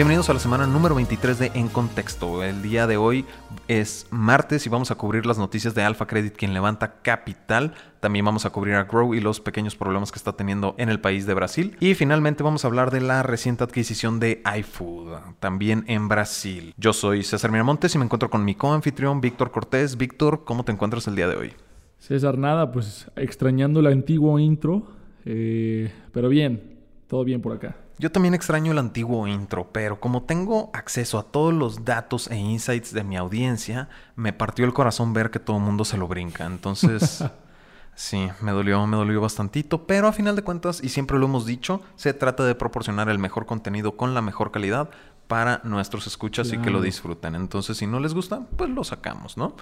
Bienvenidos a la semana número 23 de En Contexto. El día de hoy es martes y vamos a cubrir las noticias de Alpha Credit, quien levanta capital. También vamos a cubrir a Grow y los pequeños problemas que está teniendo en el país de Brasil. Y finalmente vamos a hablar de la reciente adquisición de iFood, también en Brasil. Yo soy César Miramontes y me encuentro con mi coanfitrión Víctor Cortés. Víctor, ¿cómo te encuentras el día de hoy? César, nada, pues extrañando la antigua intro, eh, pero bien, todo bien por acá. Yo también extraño el antiguo intro, pero como tengo acceso a todos los datos e insights de mi audiencia, me partió el corazón ver que todo el mundo se lo brinca. Entonces, sí, me dolió, me dolió bastantito, pero a final de cuentas, y siempre lo hemos dicho, se trata de proporcionar el mejor contenido con la mejor calidad para nuestros escuchas y que lo disfruten. Entonces, si no les gusta, pues lo sacamos, ¿no?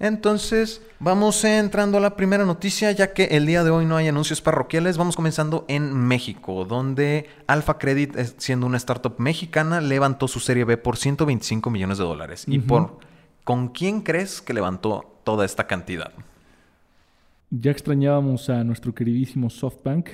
Entonces, vamos entrando a la primera noticia, ya que el día de hoy no hay anuncios parroquiales. Vamos comenzando en México, donde Alpha Credit, siendo una startup mexicana, levantó su serie B por 125 millones de dólares. ¿Y por con quién crees que levantó toda esta cantidad? Ya extrañábamos a nuestro queridísimo SoftBank.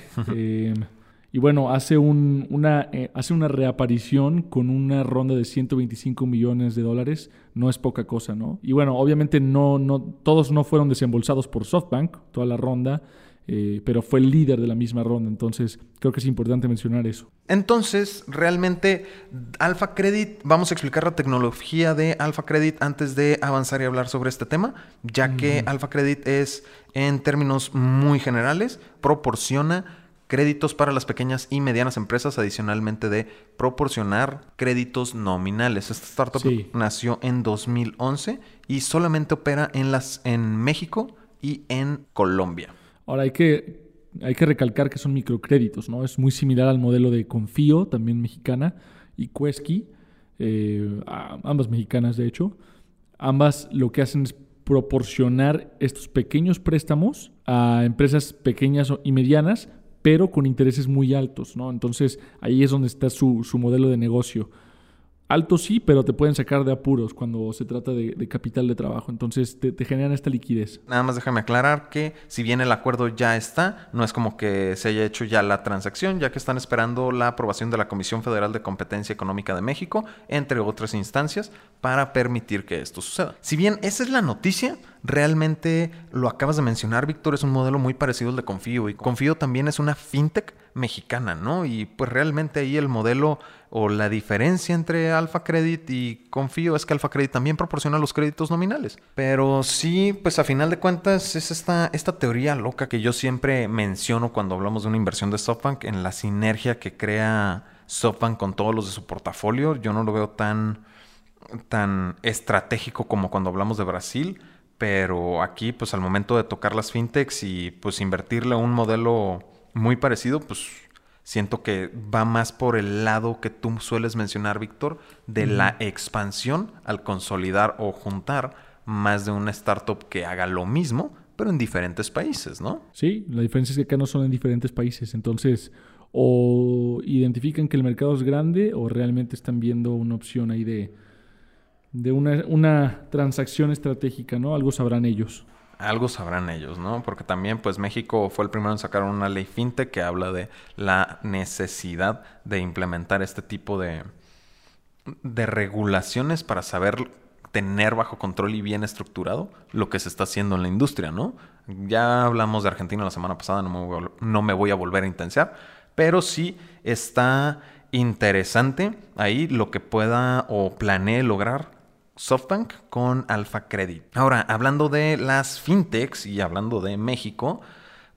Y bueno, hace, un, una, eh, hace una reaparición con una ronda de 125 millones de dólares. No es poca cosa, ¿no? Y bueno, obviamente no, no, todos no fueron desembolsados por SoftBank, toda la ronda. Eh, pero fue el líder de la misma ronda, entonces creo que es importante mencionar eso. Entonces, realmente, Alpha Credit, vamos a explicar la tecnología de Alpha Credit antes de avanzar y hablar sobre este tema, ya que Alpha Credit es, en términos muy generales, proporciona créditos para las pequeñas y medianas empresas, adicionalmente de proporcionar créditos nominales. Esta startup nació en 2011 y solamente opera en, las, en México y en Colombia. Ahora hay que, hay que recalcar que son microcréditos, ¿no? Es muy similar al modelo de Confío, también mexicana, y Quesky, eh, ambas mexicanas de hecho. Ambas lo que hacen es proporcionar estos pequeños préstamos a empresas pequeñas y medianas pero con intereses muy altos, ¿no? Entonces ahí es donde está su, su modelo de negocio. Alto sí, pero te pueden sacar de apuros cuando se trata de, capital de trabajo. Entonces te, generan esta liquidez. Nada más déjame aclarar que si bien el acuerdo ya está, no es como que se haya hecho ya la transacción, ya que están esperando la aprobación de la Comisión Federal de Competencia Económica de México, entre otras instancias, para permitir que esto suceda. Si bien esa es la noticia, realmente lo acabas de mencionar, Víctor, es un modelo muy parecido al de Confío. Y Confío también es una fintech mexicana, ¿no? Y pues realmente ahí el modelo o la diferencia entre Alpha Credit y Confío es que Alpha Credit también proporciona los créditos nominales. Pero sí, pues a final de cuentas es esta, esta teoría loca que yo siempre menciono cuando hablamos de una inversión de SoftBank en la sinergia que crea SoftBank con todos los de su portafolio. Yo no lo veo tan, tan estratégico como cuando hablamos de Brasil. Pero aquí, pues al momento de tocar las fintechs y pues invertirle un modelo muy parecido, pues siento que va más por el lado que tú sueles mencionar, Víctor, de la expansión al consolidar o juntar más de una startup que haga lo mismo, pero en diferentes países, ¿no? Sí, la diferencia es que acá no son en diferentes países, entonces o identifican que el mercado es grande o realmente están viendo una opción ahí de, de una, una transacción estratégica, ¿no? Algo sabrán ellos algo sabrán ellos, ¿no? Porque también, pues México fue el primero en sacar una ley fintech que habla de la necesidad de implementar este tipo de, de regulaciones para saber tener bajo control y bien estructurado lo que se está haciendo en la industria, ¿no? Ya hablamos de Argentina la semana pasada, no me voy a, no me voy a volver a intensiar, pero sí está interesante ahí lo que pueda o planee lograr SoftBank con Alpha Credit. Ahora, hablando de las fintechs y hablando de México,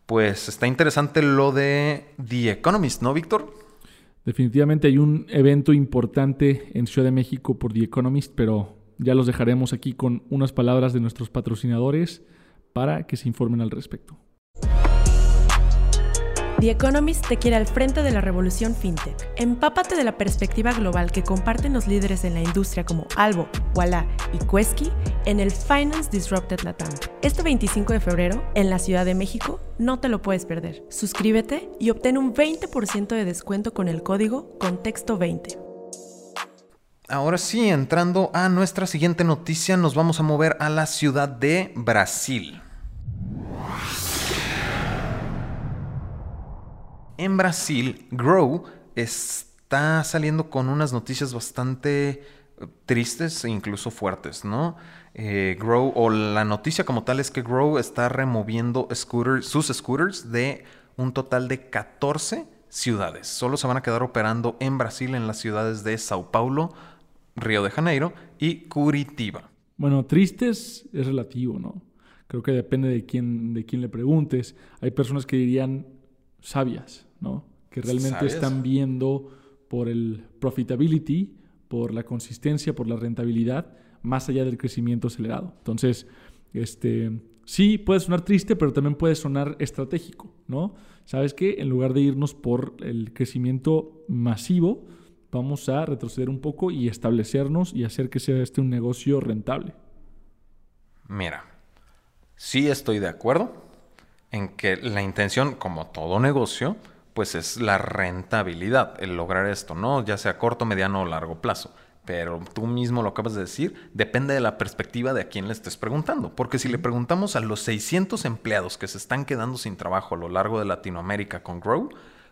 pues está interesante lo de The Economist, ¿no, Víctor? Definitivamente hay un evento importante en Ciudad de México por The Economist, pero ya los dejaremos aquí con unas palabras de nuestros patrocinadores para que se informen al respecto. The Economist te quiere al frente de la revolución fintech. Empápate de la perspectiva global que comparten los líderes en la industria como Albo, Walla y Quesky en el Finance Disrupted Latam. Este 25 de febrero, en la Ciudad de México, no te lo puedes perder. Suscríbete y obtén un 20% de descuento con el código Contexto20. Ahora sí, entrando a nuestra siguiente noticia, nos vamos a mover a la ciudad de Brasil. En Brasil, Grow está saliendo con unas noticias bastante eh, tristes e incluso fuertes, ¿no? Eh, Grow, o la noticia como tal es que Grow está removiendo sus scooters de un total de 14 ciudades. Solo se van a quedar operando en Brasil, en las ciudades de Sao Paulo, Río de Janeiro y Curitiba. Bueno, tristes es relativo, ¿no? Creo que depende de quién, de quién le preguntes. Hay personas que dirían sabias, ¿no? Que realmente están viendo por el profitability, por la consistencia, por la rentabilidad, más allá del crecimiento acelerado. Entonces, este, sí puede sonar triste, pero también puede sonar estratégico, ¿no? ¿Sabes qué? En lugar de irnos por el crecimiento masivo, vamos a retroceder un poco y establecernos y hacer que sea este un negocio rentable. Mira, sí estoy de acuerdo en que la intención, como todo negocio, pues es la rentabilidad, el lograr esto, ¿no? Ya sea corto, mediano o largo plazo. Pero tú mismo lo acabas de decir, depende de la perspectiva de a quién le estés preguntando. Porque si le preguntamos a los 600 empleados que se están quedando sin trabajo a lo largo de Latinoamérica con Grow,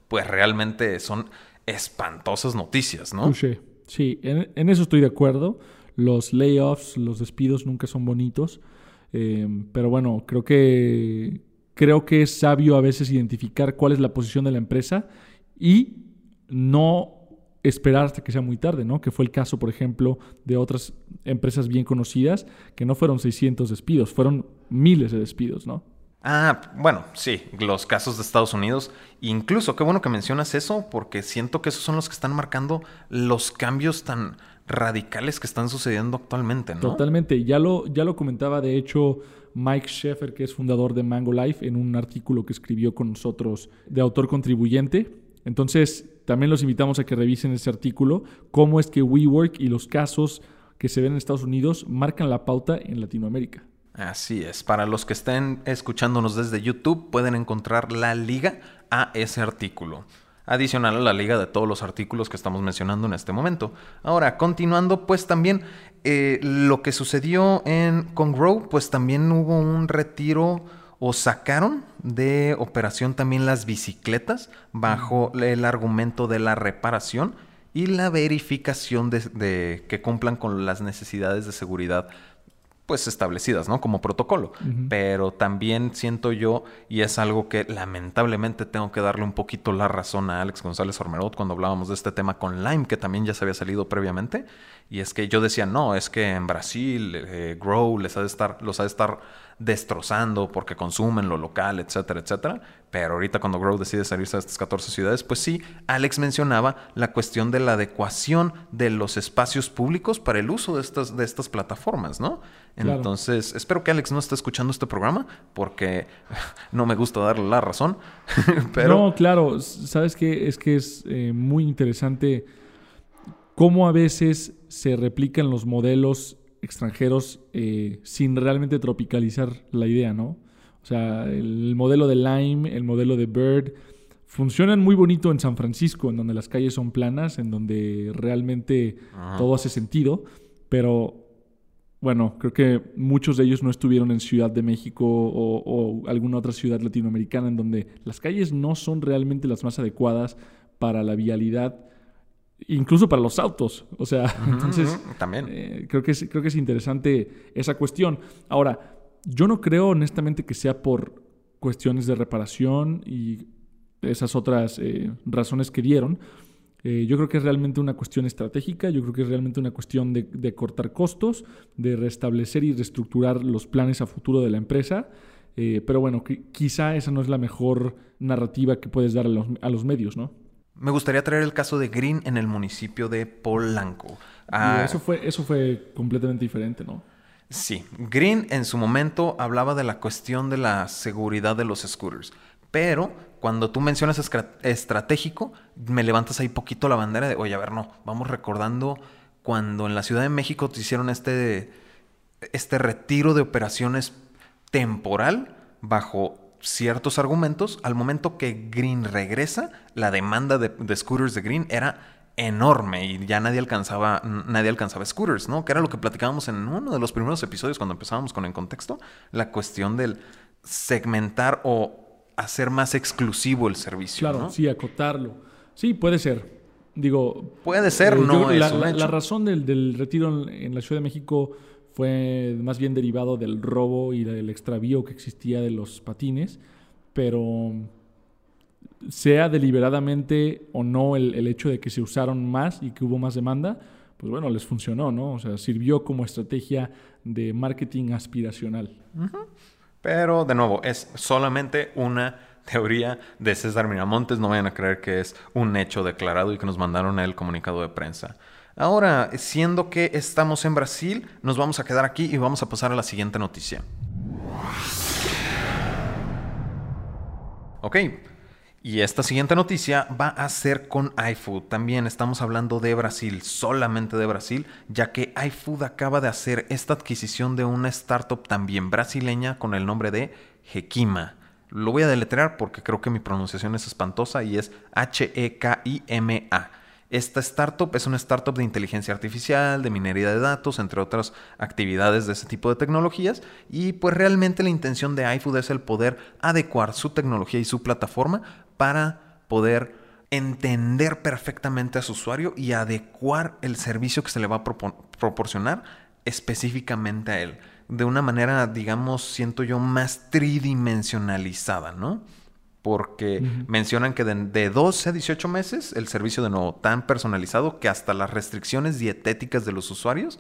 pues realmente son espantosas noticias, ¿no? Sí, en, eso estoy de acuerdo. Los layoffs, los despidos nunca son bonitos. Eh, pero bueno, creo que creo que es sabio a veces identificar cuál es la posición de la empresa y no esperar hasta que sea muy tarde, ¿no? Que fue el caso, por ejemplo, de otras empresas bien conocidas, que no fueron 600 despidos, fueron miles de despidos, ¿no? Ah, bueno, sí, los casos de Estados Unidos. Incluso, qué bueno que mencionas eso, porque siento que esos son los que están marcando los cambios tan radicales que están sucediendo actualmente, ¿no? Totalmente. Ya lo, ya lo comentaba, de hecho, Mike Sheffer, que es fundador de Mango Life, en un artículo que escribió con nosotros de autor contribuyente. Entonces, también los invitamos a que revisen ese artículo, cómo es que WeWork y los casos que se ven en Estados Unidos marcan la pauta en Latinoamérica. Así es. Para los que estén escuchándonos desde YouTube, pueden encontrar la liga a ese artículo adicional a la liga de todos los artículos que estamos mencionando en este momento. Ahora, continuando, pues también eh, lo que sucedió en, con Grow, pues también hubo un retiro o sacaron de operación también las bicicletas bajo el argumento de la reparación y la verificación de que cumplan con las necesidades de seguridad pues establecidas, ¿no? Como protocolo. Pero también siento yo, y es algo que lamentablemente tengo que darle un poquito la razón a Alex González Ormerot cuando hablábamos de este tema con Lime, que también ya se había salido previamente, y es que yo decía, no, es que en Brasil eh, Grow les ha de estar, los ha de estar destrozando porque consumen lo local, etcétera, etcétera. Pero ahorita cuando Grow decide salirse a estas 14 ciudades, pues sí, Alex mencionaba la cuestión de la adecuación de los espacios públicos para el uso de estas, de estas plataformas, ¿no? Entonces, espero que Alex no esté escuchando este programa porque no me gusta darle la razón. pero... No, claro, sabes que es que es eh, muy interesante cómo a veces se replican los modelos extranjeros eh, sin realmente tropicalizar la idea, ¿no? O sea, el modelo de Lime, el modelo de Bird, funcionan muy bonito en San Francisco, en donde las calles son planas, en donde realmente todo hace sentido, pero bueno, creo que muchos de ellos no estuvieron en Ciudad de México o, o, alguna otra ciudad latinoamericana en donde las calles no son realmente las más adecuadas para la vialidad incluso para los autos. O sea, entonces también eh, creo, que es, creo que es interesante esa cuestión. Ahora, yo no creo honestamente que sea por cuestiones de reparación y esas otras eh, razones que dieron. Eh, yo creo que es realmente una cuestión estratégica, yo creo que es realmente una cuestión de, cortar costos, de restablecer y reestructurar los planes a futuro de la empresa. pero bueno, quizá esa no es la mejor narrativa que puedes dar a los, a los medios, ¿no? Me gustaría traer el caso de Green en el municipio de Polanco. Ah, eso, fue, eso fue completamente diferente, ¿no? Sí, Green en su momento hablaba de la cuestión de la seguridad de los scooters, pero cuando tú mencionas estratégico, me levantas ahí poquito la bandera de, oye, a ver, no, vamos recordando cuando en la Ciudad de México te hicieron este, este retiro de operaciones temporal bajo ciertos argumentos, al momento que Green regresa, la demanda de, scooters de Green era enorme y ya nadie alcanzaba, nadie alcanzaba scooters, ¿no? Que era lo que platicábamos en uno de los primeros episodios cuando empezábamos con el contexto, la cuestión del segmentar o hacer más exclusivo el servicio. Claro, sí, acotarlo. Sí, puede ser. Digo... Puede ser, eh, no yo- es la, un la- hecho. la razón del, del retiro en, en la Ciudad de México fue más bien derivado del robo y del extravío que existía de los patines, pero sea deliberadamente o no el, hecho de que se usaron más y que hubo más demanda, pues bueno, les funcionó, ¿no? O sea, sirvió como estrategia de marketing aspiracional. Pero, de nuevo, es solamente una teoría de César Miramontes. No vayan a creer que es un hecho declarado y que nos mandaron el comunicado de prensa. Ahora, siendo que estamos en Brasil, nos vamos a quedar aquí y vamos a pasar a la siguiente noticia. Ok. Y esta siguiente noticia va a ser con iFood. También estamos hablando de Brasil, solamente de Brasil, ya que iFood acaba de hacer esta adquisición de una startup también brasileña con el nombre de Hekima. Lo voy a deletrear porque creo que mi pronunciación es espantosa y es H-E-K-I-M-A. Esta startup es una startup de inteligencia artificial, de minería de datos, entre otras actividades de ese tipo de tecnologías. Y pues realmente la intención de iFood es el poder adecuar su tecnología y su plataforma para poder entender perfectamente a su usuario y adecuar el servicio que se le va a proporcionar específicamente a él. De una manera, digamos, siento yo, más tridimensionalizada, ¿no? Porque mencionan que de, de 12 a 18 meses el servicio de nuevo tan personalizado que hasta las restricciones dietéticas de los usuarios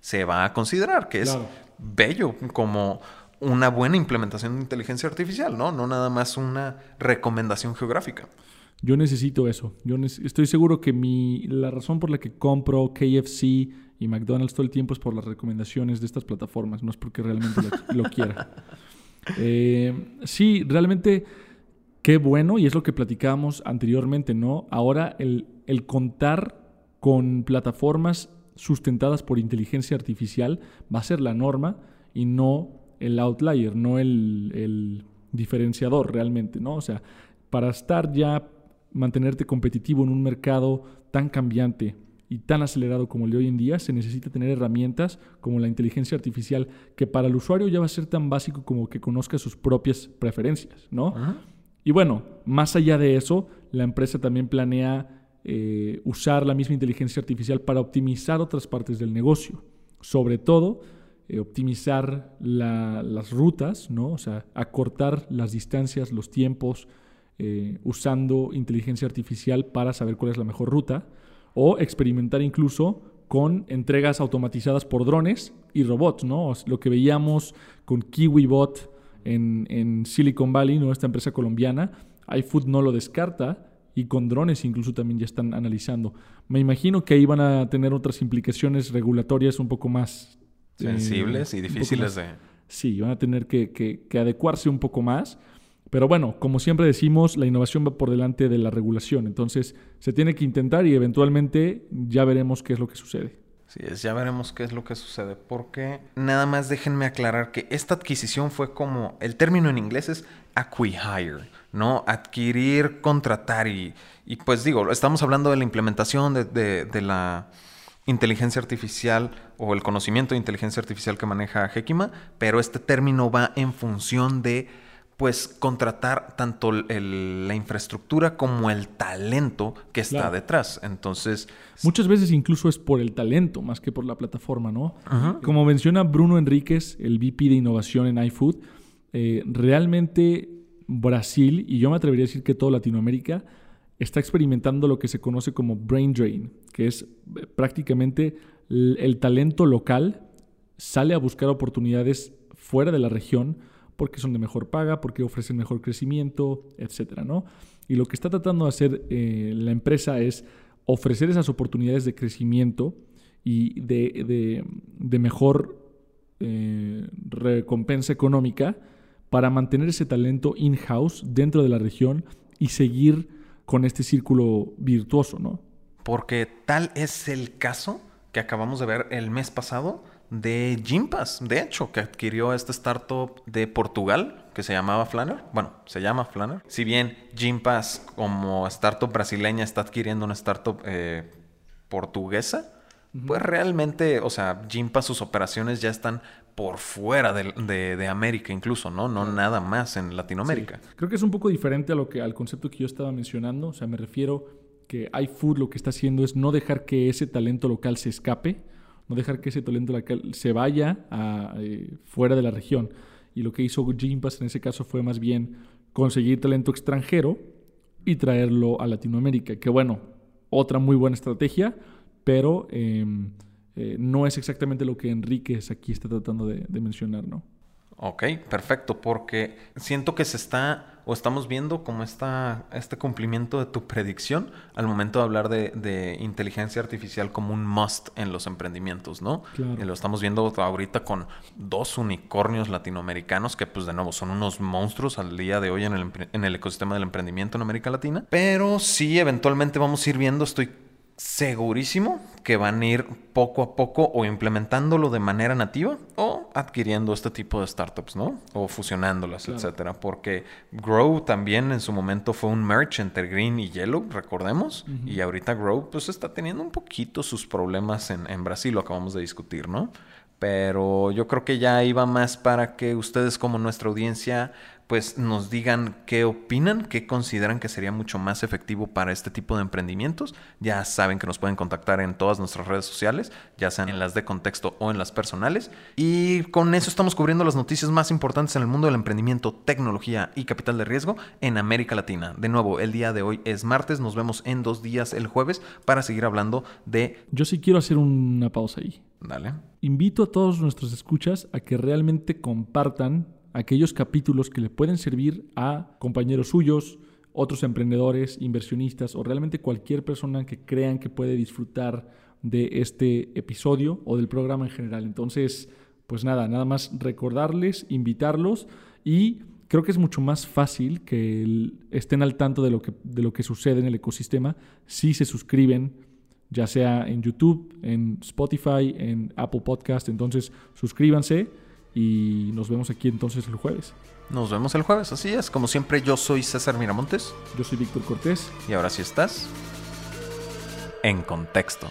se va a considerar, que es Claro. bello como una buena implementación de inteligencia artificial, ¿no? No nada más una recomendación geográfica. Yo necesito eso. Yo estoy seguro que mi, la razón por la que compro KFC y McDonald's todo el tiempo es por las recomendaciones de estas plataformas, no es porque realmente lo, lo quiera. Eh, sí, realmente qué bueno, y es lo que platicábamos anteriormente, ¿no? Ahora el, contar con plataformas sustentadas por inteligencia artificial va a ser la norma y no el outlier, no el, el diferenciador realmente, ¿no? O sea, para estar ya, mantenerte competitivo en un mercado tan cambiante y tan acelerado como el de hoy en día, se necesita tener herramientas como la inteligencia artificial, que para el usuario ya va a ser tan básico como que conozca sus propias preferencias, ¿no? Y bueno, más allá de eso, la empresa también planea eh, usar la misma inteligencia artificial para optimizar otras partes del negocio. Sobre todo, eh, optimizar la- las rutas, ¿no? O sea, acortar las distancias, los tiempos, eh, usando inteligencia artificial para saber cuál es la mejor ruta. O experimentar incluso con entregas automatizadas por drones y robots, ¿no? Lo que veíamos con KiwiBot en, en Silicon Valley, ¿no? Esta empresa colombiana, iFood no lo descarta y con drones incluso también ya están analizando. Me imagino que ahí van a tener otras implicaciones regulatorias un poco más... eh, Sensibles y difíciles más- de... Sí, van a tener que, que- que adecuarse un poco más. Pero bueno, como siempre decimos, la innovación va por delante de la regulación. Entonces, se tiene que intentar y eventualmente ya veremos qué es lo que sucede. Sí, es, ya veremos qué es lo que sucede. Porque nada más déjenme aclarar que esta adquisición fue como. El término en inglés es acquihire, ¿no? Adquirir, contratar. Y, y pues digo, estamos hablando de la implementación de, de- de la inteligencia artificial o el conocimiento de inteligencia artificial que maneja Hekima, pero este término va en función de pues contratar tanto el- la infraestructura como el talento que está Claro. detrás. Entonces, Muchas veces incluso es por el talento más que por la plataforma, ¿no? Como menciona Bruno Enríquez, el VP de innovación en iFood, eh, realmente Brasil, y yo me atrevería a decir que toda Latinoamérica, está experimentando lo que se conoce como brain drain, que es eh, prácticamente el, el talento local sale a buscar oportunidades fuera de la región porque son de mejor paga, porque ofrecen mejor crecimiento, etcétera, ¿no? Y lo que está tratando de hacer eh, la empresa es ofrecer esas oportunidades de crecimiento y de, mejor eh, recompensa económica para mantener ese talento in-house dentro de la región y seguir con este círculo virtuoso, ¿no? Porque tal es el caso que acabamos de ver el mes pasado de Gympass, de hecho, que adquirió esta startup de Portugal que se llamaba Flanner. Bueno, se llama Flanner. Si bien Gympass como startup brasileña está adquiriendo una startup eh, portuguesa, pues realmente, o sea, Gympass sus operaciones ya están por fuera de, de- de América incluso, ¿no? No nada más en Latinoamérica. Creo que es un poco diferente a lo que, al concepto que yo estaba mencionando. O sea, me refiero que iFood lo que está haciendo es no dejar que ese talento local se escape, no dejar que ese talento se vaya eh, fuera de la región. Y lo que hizo Gympass en ese caso fue más bien conseguir talento extranjero y traerlo a Latinoamérica. Que bueno, otra muy buena estrategia, pero em, eh, no es exactamente lo que Enríquez aquí está tratando de, de mencionar, ¿no? Ok, perfecto, porque siento que se está o estamos viendo como está este cumplimiento de tu predicción al momento de hablar de, inteligencia artificial como un must en los emprendimientos, ¿no? Y lo estamos viendo ahorita con dos unicornios latinoamericanos que pues de nuevo son unos monstruos al día de hoy en el, en el ecosistema del emprendimiento en América Latina. Pero sí, eventualmente vamos a ir viendo, estoy segurísimo que van a ir poco a poco o implementándolo de manera nativa o adquiriendo este tipo de startups, ¿no? O fusionándolas, etcétera. Porque Grow también en su momento fue un merch entre Green y Yellow, recordemos. Y ahorita Grow pues está teniendo un poquito sus problemas en, en Brasil, lo acabamos de discutir, ¿no? Pero yo creo que ya iba más para que ustedes como nuestra audiencia pues nos digan qué opinan, qué consideran que sería mucho más efectivo para este tipo de emprendimientos. Ya saben que nos pueden contactar en todas nuestras redes sociales, ya sean en las de contexto o en las personales. Y con eso estamos cubriendo las noticias más importantes en el mundo del emprendimiento, tecnología y capital de riesgo en América Latina. De nuevo, el día de hoy es martes, nos vemos en dos días el jueves para seguir hablando de... Yo sí quiero hacer una pausa ahí. Dale. Invito a todos nuestros escuchas a que realmente compartan aquellos capítulos que le pueden servir a compañeros suyos, otros emprendedores, inversionistas o realmente cualquier persona que crean que puede disfrutar de este episodio o del programa en general. Entonces, pues nada, nada más recordarles, invitarlos y creo que es mucho más fácil que estén al tanto de lo que, de lo que sucede en el ecosistema si se suscriben, ya sea en YouTube, en Spotify, en Apple Podcast. Entonces, suscríbanse y nos vemos aquí entonces el jueves. Nos vemos el jueves, así es. Como siempre, yo soy César Miramontes. Yo soy Víctor Cortés. Y ahora sí estás en contexto.